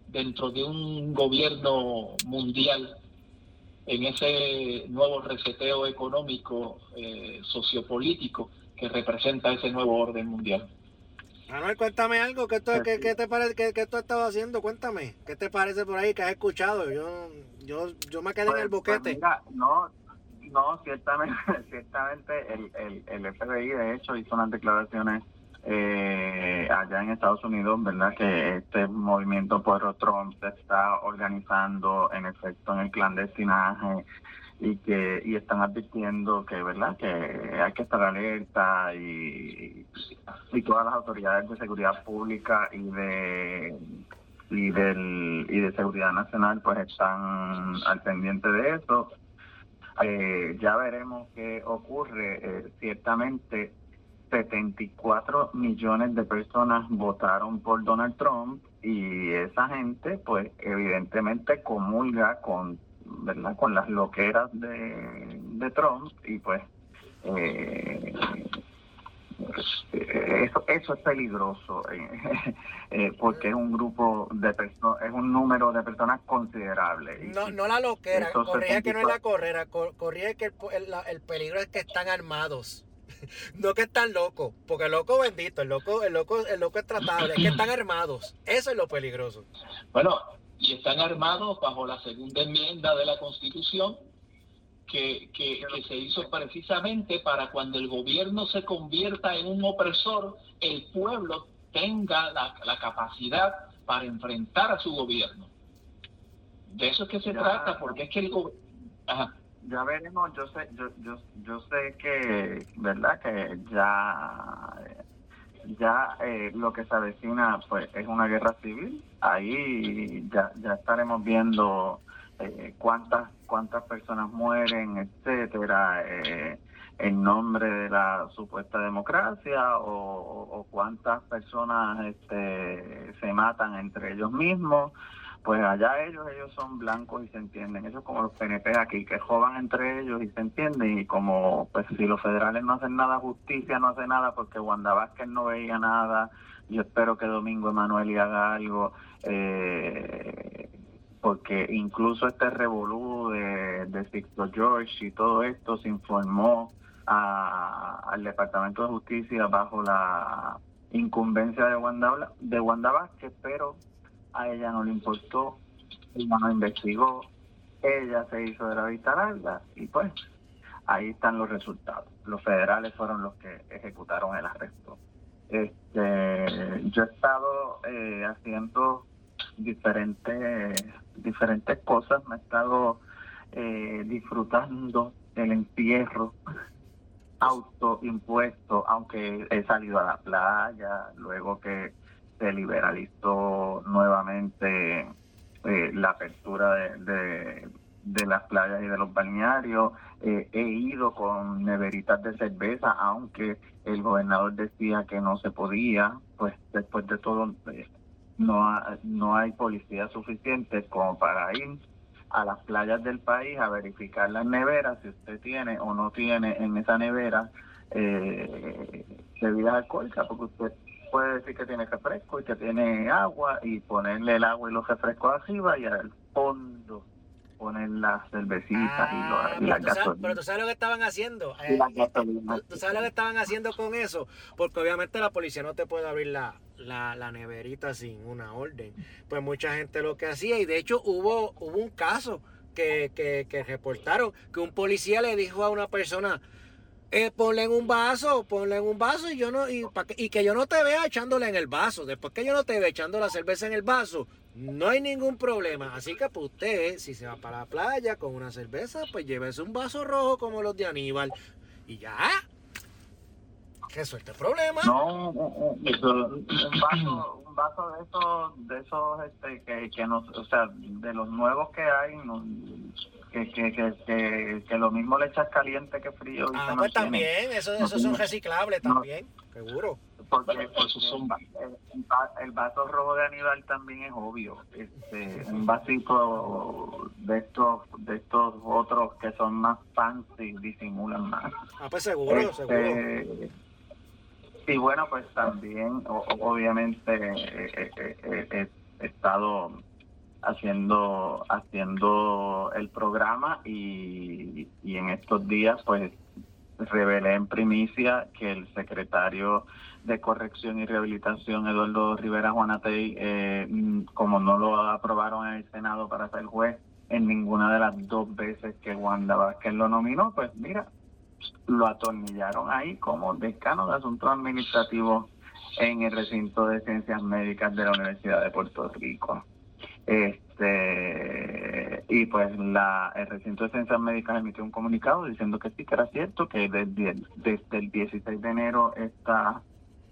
S2: dentro de un gobierno mundial en ese nuevo reseteo económico, eh, sociopolítico que representa ese nuevo orden mundial.
S1: Manuel, cuéntame algo, ¿qué, qué, te parece, qué, qué, tú has estado haciendo? Cuéntame, ¿qué te parece por ahí que has escuchado? Yo, yo, yo me quedé en el pues, pues boquete.
S3: no, no, ciertamente, ciertamente el, el, el FBI de hecho hizo unas declaraciones eh, allá en Estados Unidos, ¿verdad? Que este movimiento por Trump se está organizando en efecto en el clandestinaje y que y están advirtiendo que verdad que hay que estar alerta y, y todas las autoridades de seguridad pública y de y del y de seguridad nacional pues están al pendiente de eso eh, ya veremos qué ocurre eh, ciertamente 74 millones de personas votaron por Donald Trump y esa gente pues evidentemente comulga con ¿verdad? Con las loqueras de, de Trump y pues eh, eso, eso es peligroso eh, eh, porque es un grupo de personas, es un número de personas considerable.
S1: No, no la loquera, corría que no es la correra, corría que el, el, peligro es que están armados. No que están locos, porque el loco bendito, el loco, el loco, el loco es tratable, es que están armados. Eso es lo peligroso.
S2: Bueno, y están armados bajo la segunda enmienda de la Constitución que, que, se hizo precisamente para cuando el gobierno se convierta en un opresor, el pueblo tenga la, capacidad para enfrentar a su gobierno. De eso es que se trata, porque es que el gobierno...
S3: Ya veremos, yo sé, yo, yo, yo sé que, ¿verdad? Que ya ya eh, lo que se avecina pues es una guerra civil ahí ya, ya estaremos viendo eh, cuántas cuántas personas mueren etcétera eh, en nombre de la supuesta democracia o, cuántas personas este, se matan entre ellos mismos pues allá ellos, ellos son blancos y se entienden. Es como los PNP aquí, que jodan entre ellos y se entienden. Y como, pues si los federales no hacen nada, justicia no hace nada porque Wanda Vázquez no veía nada. Yo espero que Domingo Emanuel haga algo. Eh, porque incluso este revolú de, de Sixto George y todo esto se informó al Departamento de Justicia bajo la incumbencia de Wanda, de Wanda Vázquez, pero a ella no le importó, ella no investigó, ella se hizo de la vista larga y pues ahí están los resultados. Los federales fueron los que ejecutaron el arresto. Este, yo he estado eh, haciendo diferentes diferentes cosas, me he estado eh, disfrutando el entierro autoimpuesto, aunque he salido a la playa, luego que se liberalizó nuevamente eh, la apertura de, de, las playas y de los balnearios. Eh, he ido con neveritas de cerveza, aunque el gobernador decía que no se podía, pues después de todo eh, no, no hay policía suficiente como para ir a las playas del país a verificar las neveras, si usted tiene o no tiene en esa nevera eh, bebidas alcohólicas, porque usted puede decir que tiene refresco y que tiene agua y ponerle el agua y los refrescos arriba y al fondo poner las cervecitas y,
S1: ah, las gasolinas. Pero tú sabes lo que estaban haciendo. Eh, tú, sabes lo que estaban haciendo con eso. Porque obviamente la policía no te puede abrir la, la, neverita sin una orden. Pues mucha gente lo que hacía, y de hecho hubo, hubo un caso que, que, reportaron que un policía le dijo a una persona, eh, ponle en un vaso, ponle en un vaso y yo no y, que, y que yo no te vea echándole en el vaso. Después que yo no te vea echando la cerveza en el vaso, no hay ningún problema. Así que pues usted, si se va para la playa con una cerveza, pues llévese un vaso rojo como los de Aníbal y ya. Suerte el problema.
S3: No, un vaso, un vaso de esos, de esos este, que, que no, o sea, de los nuevos que hay, no, que, que, que, que, lo mismo le echas caliente que frío.
S1: Y ah, pues también, eso, eso son reciclables también, seguro.
S3: Porque, el, vaso rojo de Aníbal también es obvio. Este, un vasito de estos de estos otros que son más fancy disimulan más.
S1: Ah, pues seguro, este, seguro.
S3: Y bueno, pues también, obviamente, he estado haciendo haciendo el programa y, en estos días pues revelé en primicia que el secretario de Corrección y Rehabilitación, Eduardo Rivera Juanatey, eh, como no lo aprobaron en el Senado para ser juez en ninguna de las dos veces que Wanda Vázquez lo nominó, pues mira, lo atornillaron ahí como decano de asuntos administrativos en el recinto de ciencias médicas de la Universidad de Puerto Rico. Este, y pues la, el recinto de ciencias médicas emitió un comunicado diciendo que sí, que era cierto, que desde, el 16 de enero está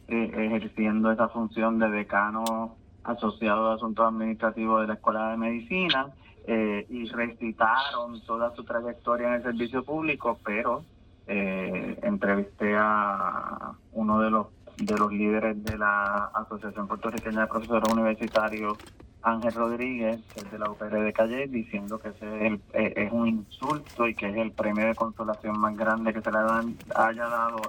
S3: eh, ejerciendo esa función de decano asociado a asuntos administrativos de la Escuela de Medicina eh, y recitaron toda su trayectoria en el servicio público, pero eh, entrevisté a uno de los de los líderes de la Asociación Puertorriqueña de Profesores Universitarios Ángel Rodríguez, que de la UPR de Calle, diciendo que ese es, eh, es, un insulto y que es el premio de consolación más grande que se le haya dado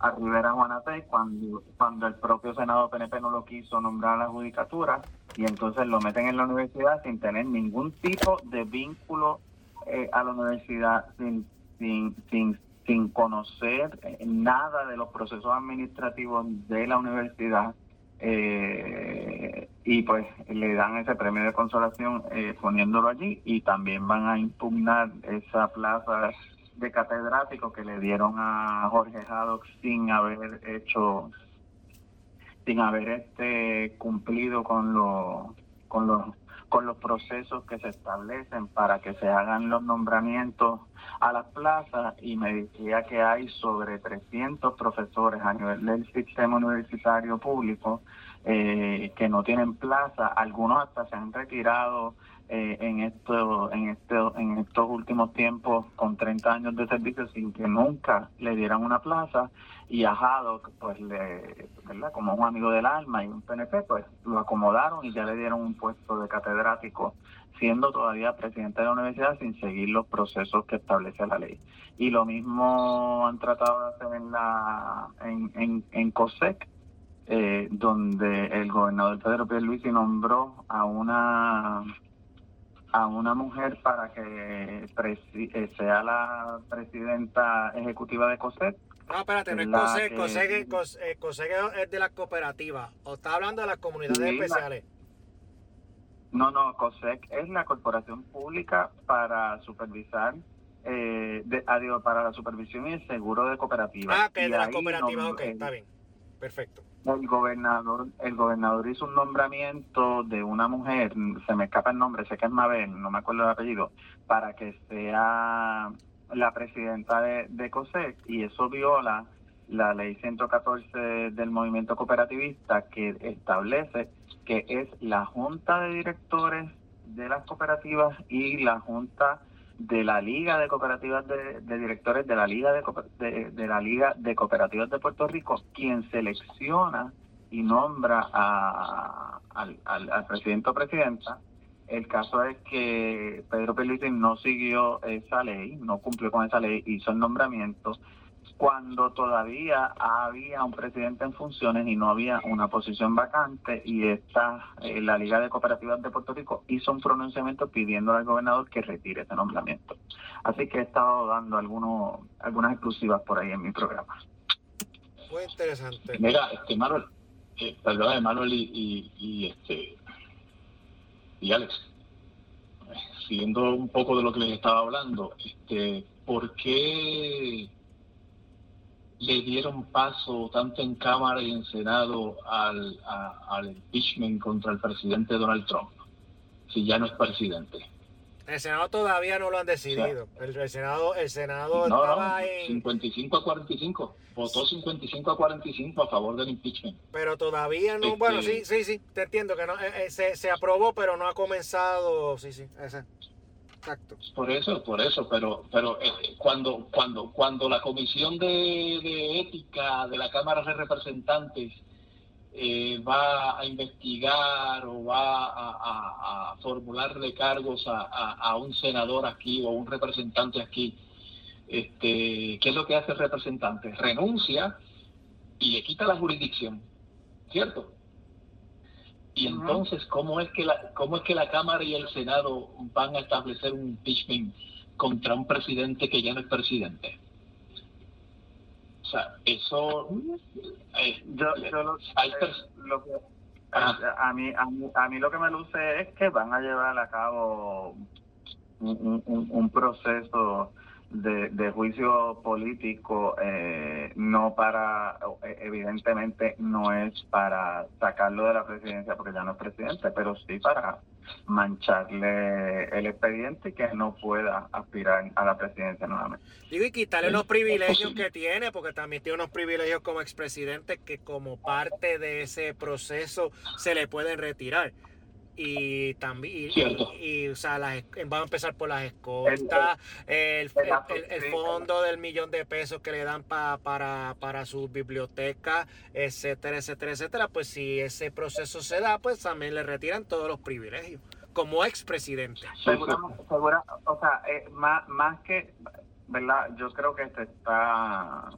S3: a Rivera Juanate cuando, cuando el propio Senado PNP no lo quiso nombrar a la judicatura y entonces lo meten en la universidad sin tener ningún tipo de vínculo eh, a la universidad, sin, sin, sin, sin conocer eh, nada de los procesos administrativos de la universidad eh, y pues le dan ese premio de consolación eh, poniéndolo allí y también van a impugnar esa plaza de catedrático que le dieron a Jorge Haddock sin haber hecho sin haber este cumplido con los con los con los procesos que se establecen para que se hagan los nombramientos a las plazas y me decía que hay sobre 300 profesores a nivel del sistema universitario público eh, que no tienen plaza, algunos hasta se han retirado eh, en esto, en este, en estos últimos tiempos con 30 años de servicio sin que nunca le dieran una plaza y a Haddock, pues, le, ¿verdad? como un amigo del alma y un PNP, pues lo acomodaron y ya le dieron un puesto de catedrático, siendo todavía presidente de la universidad sin seguir los procesos que establece la ley. Y lo mismo han tratado de hacer en, la, en, en, en COSEC, eh, donde el gobernador Pedro Pierluisi nombró a una a una mujer para que eh, sea la presidenta ejecutiva de COSEC
S1: no, espérate, no es COSEC, COSEC, es de las cooperativas. ¿O está hablando de las comunidades especiales?
S3: No, no, COSEC es la corporación pública para supervisar, eh, de, adiós, para la supervisión y el seguro de cooperativas.
S1: Ah, que es de las cooperativas, ok, está bien. Perfecto.
S3: El gobernador, el gobernador hizo un nombramiento de una mujer, se me escapa el nombre, sé que es Mabel, no me acuerdo el apellido, para que sea la presidenta de, de COSEC y eso viola la ley 114 del movimiento cooperativista que establece que es la junta de directores de las cooperativas y la junta de la liga de cooperativas de, directores de la liga de, de, la liga de cooperativas de Puerto Rico quien selecciona y nombra a, al, al, al presidente o presidenta el caso es que Pedro Pierluisi no siguió esa ley, no cumplió con esa ley, hizo el nombramiento cuando todavía había un presidente en funciones y no había una posición vacante y esta eh, la Liga de Cooperativas de Puerto Rico hizo un pronunciamiento pidiendo al gobernador que retire ese nombramiento. Así que he estado dando algunos algunas exclusivas por ahí en mi programa.
S1: Muy interesante.
S2: Mira, este Manuel, eh, perdón, Manuel y, y este y Alex, siguiendo un poco de lo que les estaba hablando, este, ¿por qué le dieron paso tanto en Cámara y en Senado al, al impeachment contra el presidente Donald Trump, si ya no es presidente?
S1: El Senado todavía no lo han decidido. el, Senado, el Senado estaba en
S2: 55 a 45. Votó 55 a 45 a favor del impeachment.
S1: Pero todavía no. Bueno, sí, este sí, sí. Te entiendo que no, eh, eh, se, se, aprobó, pero no ha comenzado. Sí, sí. Ese. Exacto.
S2: Por eso, por eso. Pero, pero eh, cuando, cuando, cuando la comisión de, de ética de la Cámara de Representantes eh, va a investigar o va a, formular recargos a, un senador aquí o a un representante aquí, este, ¿qué es lo que hace el representante? Renuncia y le quita la jurisdicción, ¿cierto? Y entonces, ¿cómo es, que la, ¿cómo es que la Cámara y el Senado van a establecer un impeachment contra un presidente que ya no es presidente? O sea, eso...
S3: Eh, yo, yo lo, lo que, a, mí, a, mí, lo que me luce es que van a llevar a cabo un, un, proceso de, de, juicio político, eh, no para, evidentemente no es para sacarlo de la presidencia porque ya no es presidente, pero sí para mancharle el expediente y que no pueda aspirar a la presidencia nuevamente.
S1: Digo, y quitarle los privilegios que tiene, porque también tiene unos privilegios como expresidente que como parte de ese proceso se le pueden retirar y también y, o sea las, vamos a empezar por las escoltas el, el, fondo del millón de pesos que le dan pa, para para su biblioteca etcétera etcétera etcétera pues si ese proceso se da pues también le retiran todos los privilegios como expresidente.
S3: Segura, segura o sea eh, más, más que verdad yo creo que se está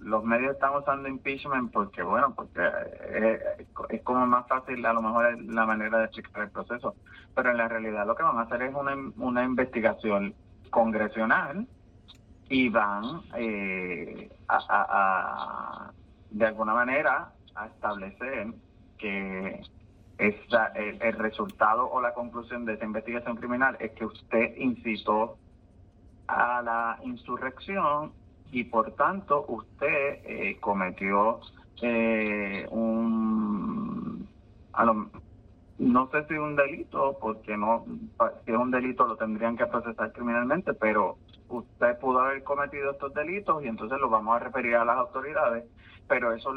S3: los medios están usando impeachment porque, bueno, porque es, como más fácil, a lo mejor la manera de explicar el proceso, pero en la realidad lo que van a hacer es una, una investigación congresional y van eh, a, de alguna manera, a establecer que esa, el, el, resultado o la conclusión de esa investigación criminal es que usted incitó a la insurrección y por tanto usted eh, cometió eh, un no sé si un delito porque no si es un delito lo tendrían que procesar criminalmente pero usted pudo haber cometido estos delitos y entonces lo vamos a referir a las autoridades pero eso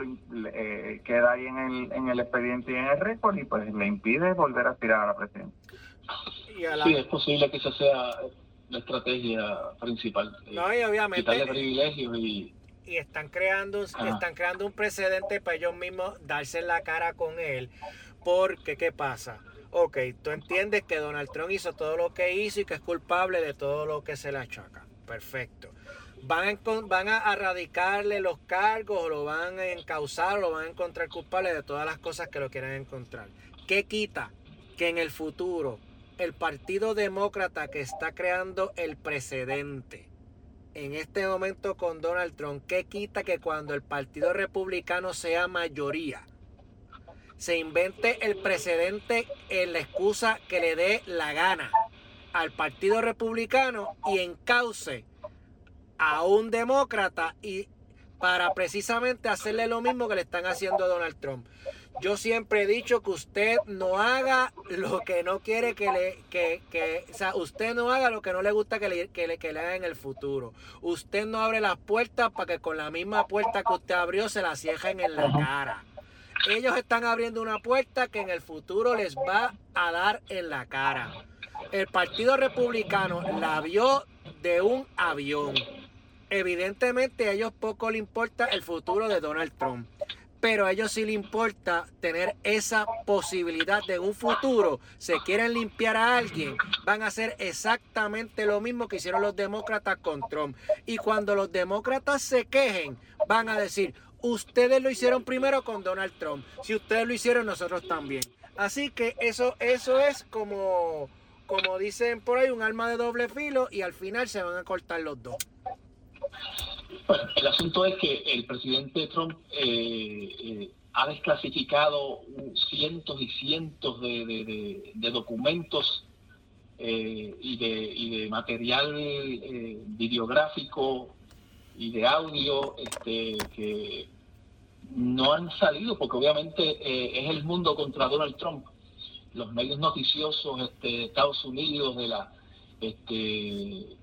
S3: eh, queda ahí en el en el expediente y en el récord y pues le impide volver a aspirar a la presidencia.
S2: Sí es posible que eso sea la estrategia principal.
S1: No, y obviamente.
S2: Quitarle privilegios y.
S1: Y están creando, están creando un precedente para ellos mismos darse la cara con él. Porque, ¿qué pasa? Ok, tú entiendes que Donald Trump hizo todo lo que hizo y que es culpable de todo lo que se le achaca. Perfecto. Van a, van a erradicarle los cargos o lo van a encauzar o lo van a encontrar culpable de todas las cosas que lo quieran encontrar. ¿Qué quita? Que en el futuro el Partido Demócrata que está creando el precedente en este momento con Donald Trump, ¿qué quita que cuando el Partido Republicano sea mayoría, se invente el precedente en la excusa que le dé la gana al Partido Republicano y encauce a un demócrata y para precisamente hacerle lo mismo que le están haciendo a Donald Trump. Yo siempre he dicho que usted no haga lo que no quiere que le, que, que o sea, usted no haga lo que no le gusta que le, que le, que le haga en el futuro. Usted no abre las puertas para que con la misma puerta que usted abrió se la cierren en la cara. Ellos están abriendo una puerta que en el futuro les va a dar en la cara. El Partido Republicano la vio de un avión. Evidentemente a ellos poco le importa el futuro de Donald Trump pero a ellos sí le importa tener esa posibilidad de un futuro. Se quieren limpiar a alguien, van a hacer exactamente lo mismo que hicieron los demócratas con Trump. Y cuando los demócratas se quejen, van a decir, ustedes lo hicieron primero con Donald Trump. Si ustedes lo hicieron, nosotros también. Así que eso, eso es como, como dicen por ahí, un arma de doble filo y al final se van a cortar los dos.
S2: Bueno, el asunto es que el presidente Trump eh, eh, ha desclasificado cientos y cientos de, documentos eh, y, de, material videográfico y de audio este, que no han salido porque obviamente es el mundo contra Donald Trump. Los medios noticiosos este, de Estados Unidos, de la este,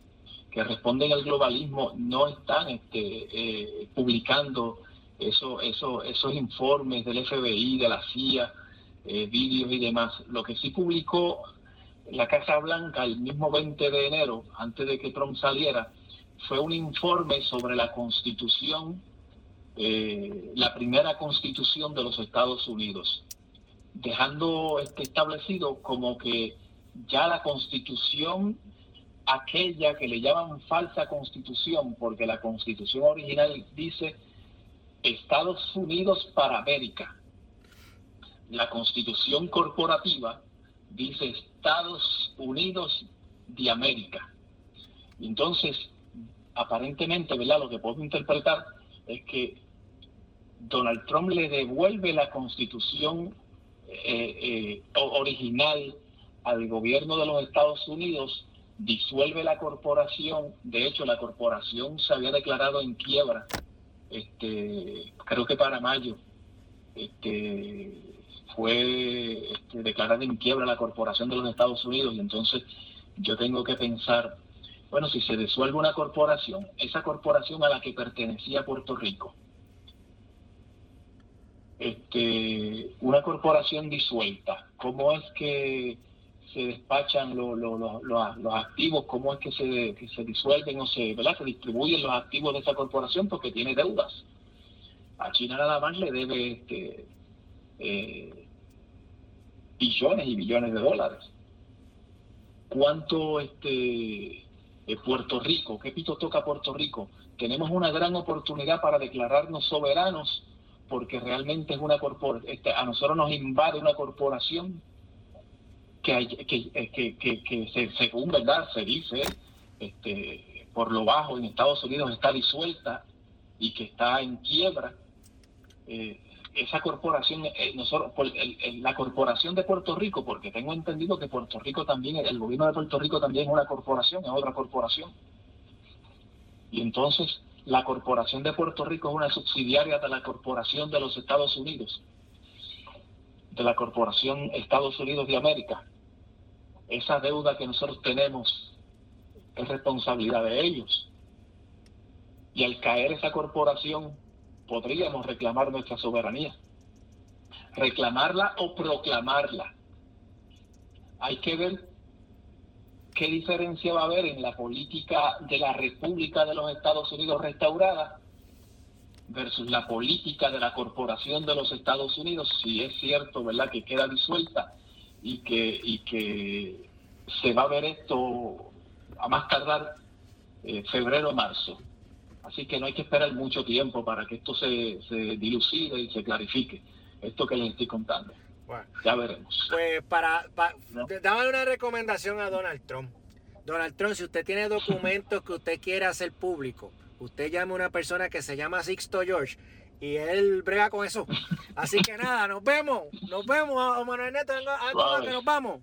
S2: que responden al globalismo no están este, eh, publicando eso, eso, esos informes del FBI, de la CIA, eh, vídeos y demás. Lo que sí publicó la Casa Blanca el mismo 20 de enero, antes de que Trump saliera, fue un informe sobre la constitución, eh, la primera constitución de los Estados Unidos, dejando este establecido como que ya la constitución aquella que le llaman falsa constitución, porque la constitución original dice Estados Unidos para América. La constitución corporativa dice Estados Unidos de América. Entonces, aparentemente, ¿verdad? Lo que puedo interpretar es que Donald Trump le devuelve la constitución eh, eh, original al gobierno de los Estados Unidos disuelve la corporación, de hecho la corporación se había declarado en quiebra, este, creo que para mayo, este, fue este, declarada en quiebra la corporación de los Estados Unidos y entonces yo tengo que pensar, bueno, si se disuelve una corporación, esa corporación a la que pertenecía Puerto Rico, este, una corporación disuelta, ¿cómo es que se despachan los activos, cómo es que se, se disuelven o se, ¿verdad? se distribuyen los activos de esa corporación porque tiene deudas. A China nada más le debe este, eh, billones y billones de dólares. ¿Cuánto este, eh, Puerto Rico, qué pito toca Puerto Rico? Tenemos una gran oportunidad para declararnos soberanos porque realmente es una corporación, este, a nosotros nos invade una corporación que, eh, que, que, que se, según verdad se dice este, por lo bajo en Estados Unidos está disuelta y que está en quiebra. Eh, esa corporación, eh, nosotros, la corporación de Puerto Rico, porque tengo entendido que Puerto Rico también, el gobierno de Puerto Rico también es una corporación, es otra corporación. Y entonces la corporación de Puerto Rico es una subsidiaria de la corporación de los Estados Unidos, de la corporación Estados Unidos de América esa deuda que nosotros tenemos es responsabilidad de ellos. Y al caer esa corporación, podríamos reclamar nuestra soberanía. Reclamarla o proclamarla. Hay que ver ¿qué diferencia va a haber en la política de la República de los Estados Unidos restaurada versus la política de la Corporación de los Estados Unidos, si es cierto, ¿verdad?, que queda disuelta y que, y que se va a ver esto a más tardar eh, febrero o marzo. Así que no hay que esperar mucho tiempo para que esto se, se dilucide y se clarifique, esto que les estoy contando. Bueno, ya veremos.
S1: Pues para, para dame una recomendación a Donald Trump. Donald Trump, si usted tiene documentos que usted quiere hacer público, usted llame a una persona que se llama Sixto George y él brega con eso. Así que nada, nos vemos. Nos vemos, Manuel Neto. que nos vamos.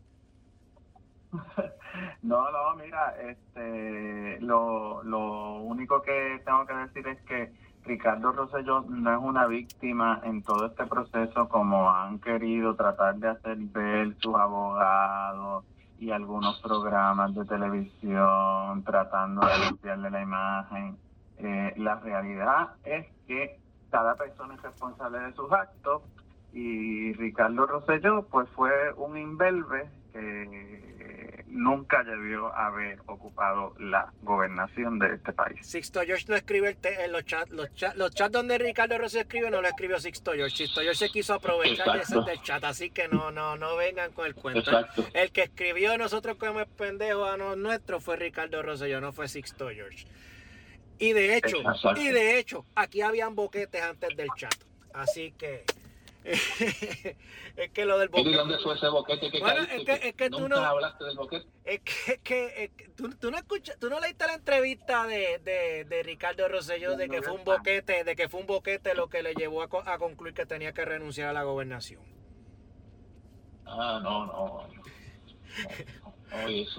S3: No, no, mira, este, lo, lo único que tengo que decir es que Ricardo Rosselló no es una víctima en todo este proceso como han querido tratar de hacer ver sus abogados y algunos programas de televisión tratando de limpiarle la imagen. Eh, la realidad es que cada persona es responsable de sus actos y Ricardo Rosselló pues fue un invelve que nunca debió haber ocupado la gobernación de este país.
S1: Sixto George no escribe el los chats, los, chat, los chats donde Ricardo Rosselló escribe no lo escribió Sixto George. Sixto George se quiso aprovechar de ese del chat, así que no, no, no vengan con el cuento. El que escribió nosotros como pendejos a los nuestros fue Ricardo Rosselló, no fue Sixto George. Y de hecho, y de hecho, aquí habían boquetes antes del chat. Así que es que lo del
S2: boquete. ¿Y dónde fue ese boquete que
S1: bueno, es que, es que tú no
S2: hablaste del boquete?
S1: Es que, que, tú, tú, no escuchas, tú no leíste la entrevista de, de, de Ricardo Rosselló de que fue un boquete, de que fue un boquete lo que le llevó a, a concluir que tenía que renunciar a la gobernación.
S2: Ah, no, no.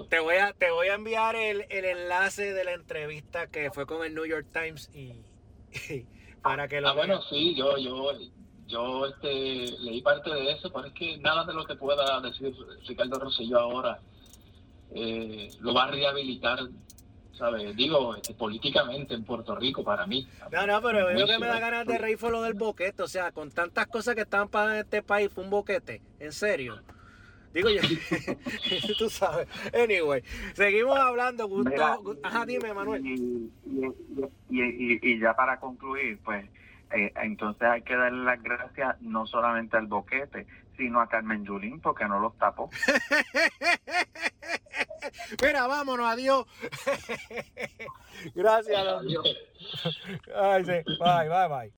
S1: Te voy a, te voy a enviar el, enlace de la entrevista que fue con el New York Times y, para que lo
S2: Ah, bueno, sí, yo, yo, yo este, leí parte de eso, pero es que nada de lo que pueda decir Ricardo Rosselló ahora eh, lo va a rehabilitar ¿sabes? Digo, este, políticamente en Puerto Rico para mí.
S1: No, no, pero yo que me da ganas de reír fue lo del boquete. O sea, con tantas cosas que estaban pasando en este país, fue un boquete. En serio. Digo yo, tú sabes. Anyway, seguimos hablando. Gusto, ajá, dime, Manuel.
S3: Y, y, ya para concluir, pues, eh, entonces hay que darle las gracias no solamente al boquete, sino a Carmen Yulín porque no los tapó.
S1: Mira, vámonos, adiós. gracias. Adiós. Ay, sí. Bye, bye, bye.